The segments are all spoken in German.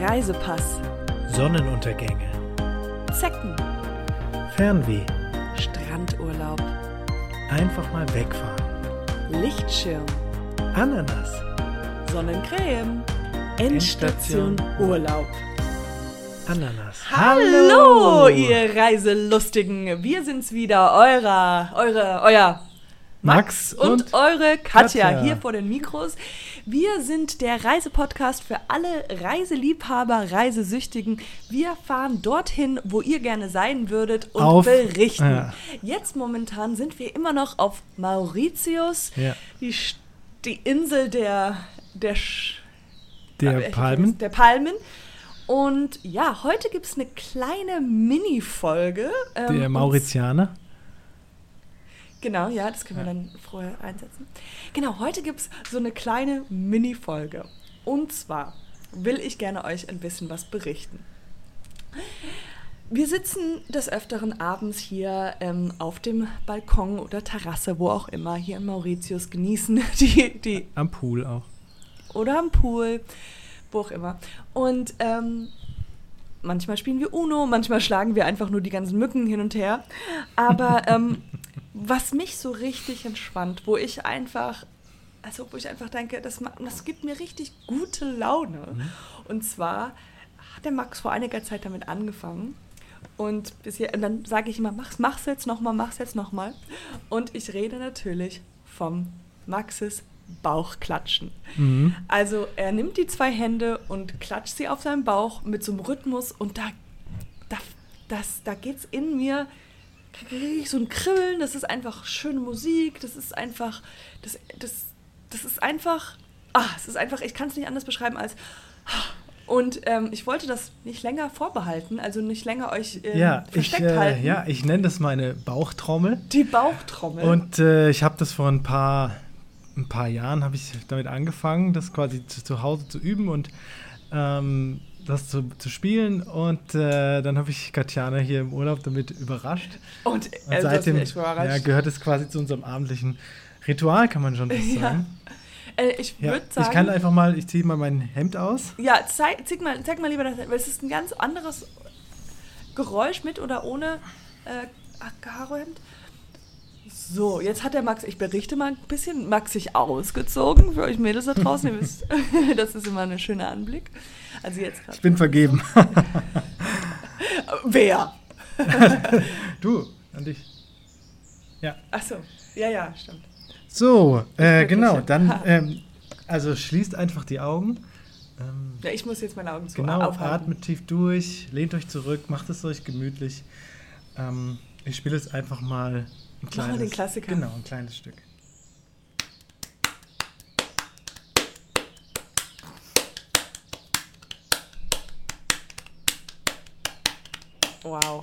Reisepass, Sonnenuntergänge, Zecken, Fernweh, Strandurlaub, einfach mal wegfahren, Lichtschirm, Ananas, Sonnencreme, Endstation Urlaub. Ananas. Hallo, ihr Reiselustigen. Wir sind's wieder, eurer, eure, euer Max und, und eure Katja, Katja. hier vor den Mikros. Wir sind der Reisepodcast für alle Reiseliebhaber, Reisesüchtigen. Wir fahren dorthin, wo ihr gerne sein würdet und Auf- berichten. ja. Jetzt momentan sind wir immer noch auf Mauritius, Ja. die, die Insel der, der, Der äh, Palmen. Der Palmen. Und ja, heute gibt es eine kleine Mini-Folge. ähm, Der Mauritianer. Genau, ja, das können wir dann vorher einsetzen. Genau, heute gibt es so eine kleine Mini-Folge. Und zwar will ich gerne euch ein bisschen was berichten. Wir sitzen des Öfteren abends hier ähm, auf dem Balkon oder Terrasse, wo auch immer, hier in Mauritius, genießen die, die Am Pool auch. oder am Pool, wo auch immer. Und ähm, manchmal spielen wir Uno, manchmal schlagen wir einfach nur die ganzen Mücken hin und her. Aber ähm, was mich so richtig entspannt, wo ich einfach, also wo ich einfach denke, das, das gibt mir richtig gute Laune. Und zwar hat der Max vor einiger Zeit damit angefangen. Und, bis hier, und dann sage ich immer, mach's, mach's jetzt nochmal, mach's jetzt nochmal. Und ich rede natürlich vom Bauchklatschen. Mhm. Also er nimmt die zwei Hände und klatscht sie auf seinen Bauch mit so einem Rhythmus und da, da, das, da geht's in mir, ich so ein Kribbeln, das ist einfach schöne Musik, das ist einfach, das, das, das ist einfach, ah, es ist einfach, ich kann es nicht anders beschreiben als, und ähm, ich wollte das nicht länger vorbehalten, also nicht länger euch ähm, ja, ich, versteckt äh, halten. ja, ich nenne das meine Bauchtrommel. Die Bauchtrommel. Und äh, ich habe das vor ein paar, ein paar Jahren habe ich damit angefangen, das quasi zu, zu Hause zu üben und ähm, das zu, zu spielen. Und äh, dann habe ich Katjana hier im Urlaub damit überrascht. und, Und äh, hast seitdem überrascht. ja, gehört es quasi zu unserem abendlichen Ritual, kann man schon fast Ja. sagen. äh, ich Ja, würde sagen, ich kann einfach mal, ich ziehe mal mein Hemd aus. Ja, zeig, zeig, mal, zeig mal lieber das, weil es ist ein ganz anderes Geräusch mit oder ohne äh, Karohemd. So, jetzt hat der Max, ich berichte mal ein bisschen, Max sich ausgezogen für euch Mädels da draußen. Ihr wisst, das ist immer ein schöner Anblick. Also jetzt. Ich bin vergeben. Wer? du, an dich. Ja. Achso, ja, ja, stimmt. So, äh, genau, dann, ähm, also schließt einfach die Augen. Ähm, Ja, ich muss jetzt meine Augen zu genau, aufhalten. atmet tief durch, lehnt euch zurück, macht es euch gemütlich. Ähm, ich spiele jetzt einfach mal ein Mach kleines... mal den Klassiker. Genau, ein kleines Stück. Wow.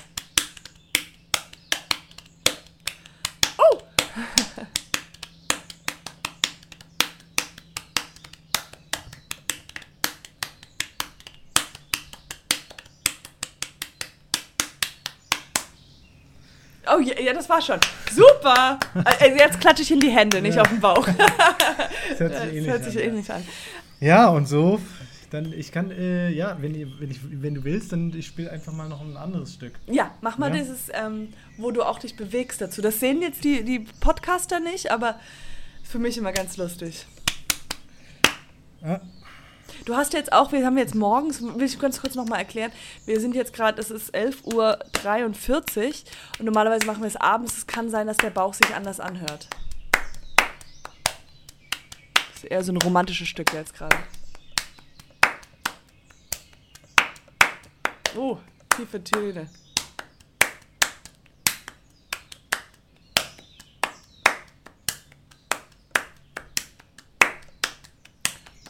Oh! Oh ja, ja, das war schon. Super! Also jetzt klatsche ich in die Hände, nicht Ja. auf den Bauch. Das hört sich ähnlich hört sich an, ja. ähnlich an. Ja, und so, dann, ich kann, äh, ja, wenn, wenn, ich, wenn du willst, dann ich spiele einfach mal noch ein anderes Stück. Ja, mach mal Ja. dieses, ähm, wo du auch dich bewegst dazu. Das sehen jetzt die, die Podcaster nicht, aber für mich immer ganz lustig. Ah, Du hast jetzt auch, wir haben jetzt morgens, will ich ganz kurz nochmal erklären, wir sind jetzt gerade, es ist 11.43 Uhr und normalerweise machen wir es abends. Es kann sein, dass der Bauch sich anders anhört. Das ist eher so ein romantisches Stück jetzt gerade. Oh, tiefe Töne.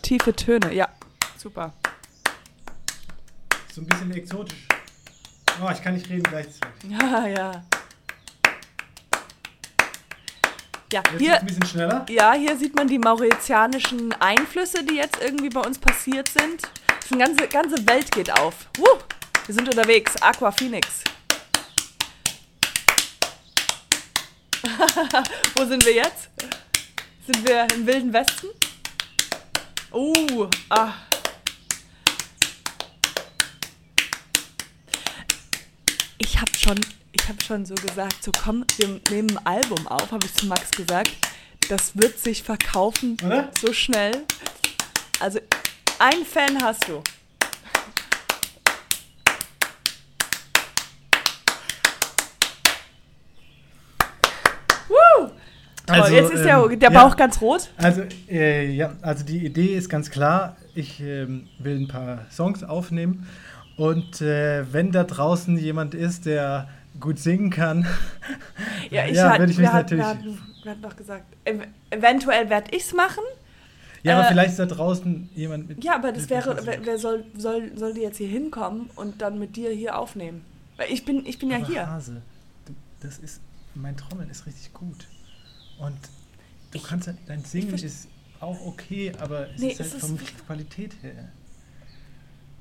Tiefe Töne, ja, super. so ein bisschen exotisch. Oh, ich kann nicht reden gleichzeitig. Ja, ja. Ja, Jetzt hier, ein bisschen schneller. ja, hier sieht man die mauritianischen Einflüsse, die jetzt irgendwie bei uns passiert sind. Die ganze, ganze Welt geht auf. Wuh, wir sind unterwegs. Aqua Phoenix. Wo sind wir jetzt? Sind wir im Wilden Westen? Uh, ah. Ich habe schon, ich habe schon so gesagt, so komm, wir nehmen ein Album auf, habe ich zu Max gesagt. Das wird sich verkaufen Oder? so schnell. Also ein Fan hast du. Also, oh, jetzt ist der, ähm, der ja. Bauch ganz rot. Also, äh, ja, also die Idee ist ganz klar. Ich ähm, will ein paar Songs aufnehmen. Und äh, wenn da draußen jemand ist, der gut singen kann, Ja, ich ja, hat, würde ich mich wir, hatten, natürlich. wir, hatten, wir hatten doch gesagt, ev eventuell werde ich es machen. ja, aber äh, vielleicht ist da draußen jemand mit. Ja, aber das wäre, wer, wer soll, soll, soll die jetzt hier hinkommen und dann mit dir hier aufnehmen? Weil ich bin, ich bin ja aber hier. Hase, du, das ist. Mein Trommeln ist richtig gut. Und du kannst ja, dein Singen ist auch okay, aber es Nee, ist halt es ist von wirklich- Qualität her.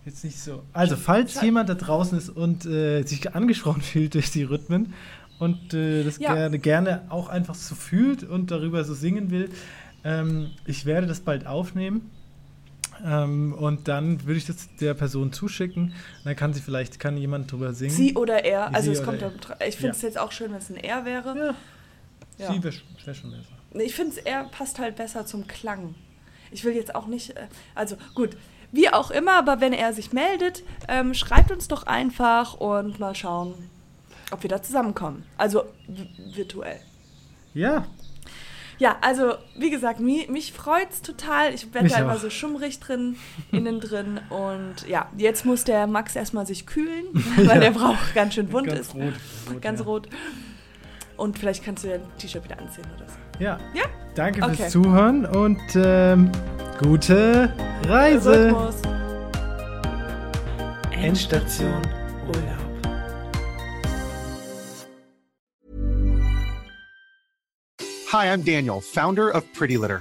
Jetzt nicht so. Also, falls Schade. jemand da draußen ist und äh, sich angesprochen fühlt durch die Rhythmen und äh, das Ja. gerne, gerne auch einfach so fühlt und darüber so singen will, ähm, ich werde das bald aufnehmen. Ähm, und dann würde ich das der Person zuschicken. Dann kann sie vielleicht, kann jemand drüber singen. Sie oder er, also Sie es kommt er. ich finde es Ja. jetzt auch schön, wenn es ein er wäre. ja, Ja. sie wäre wär schon besser. Ich finde es er passt halt besser zum Klang. Ich will jetzt auch nicht, äh, also gut, wie auch immer, aber wenn er sich meldet, ähm, schreibt uns doch einfach und mal schauen, ob wir da zusammenkommen. Also vi- virtuell. Ja, Ja, also wie gesagt, mich, mich freut es total. Ich werde da immer auch. so schummrig drin, innen drin. Und ja, jetzt muss der Max erstmal sich kühlen, weil Ja. der braucht ganz schön wund ganz ist. rot. rot Ganz ja. rot. Und vielleicht kannst du ja ein T-Shirt wieder anziehen oder so. Ja. Ja? Danke Okay. fürs Zuhören und ähm, gute Reise. Rhythmus. Endstation Urlaub. Hi, I'm Daniel, founder of Pretty Litter.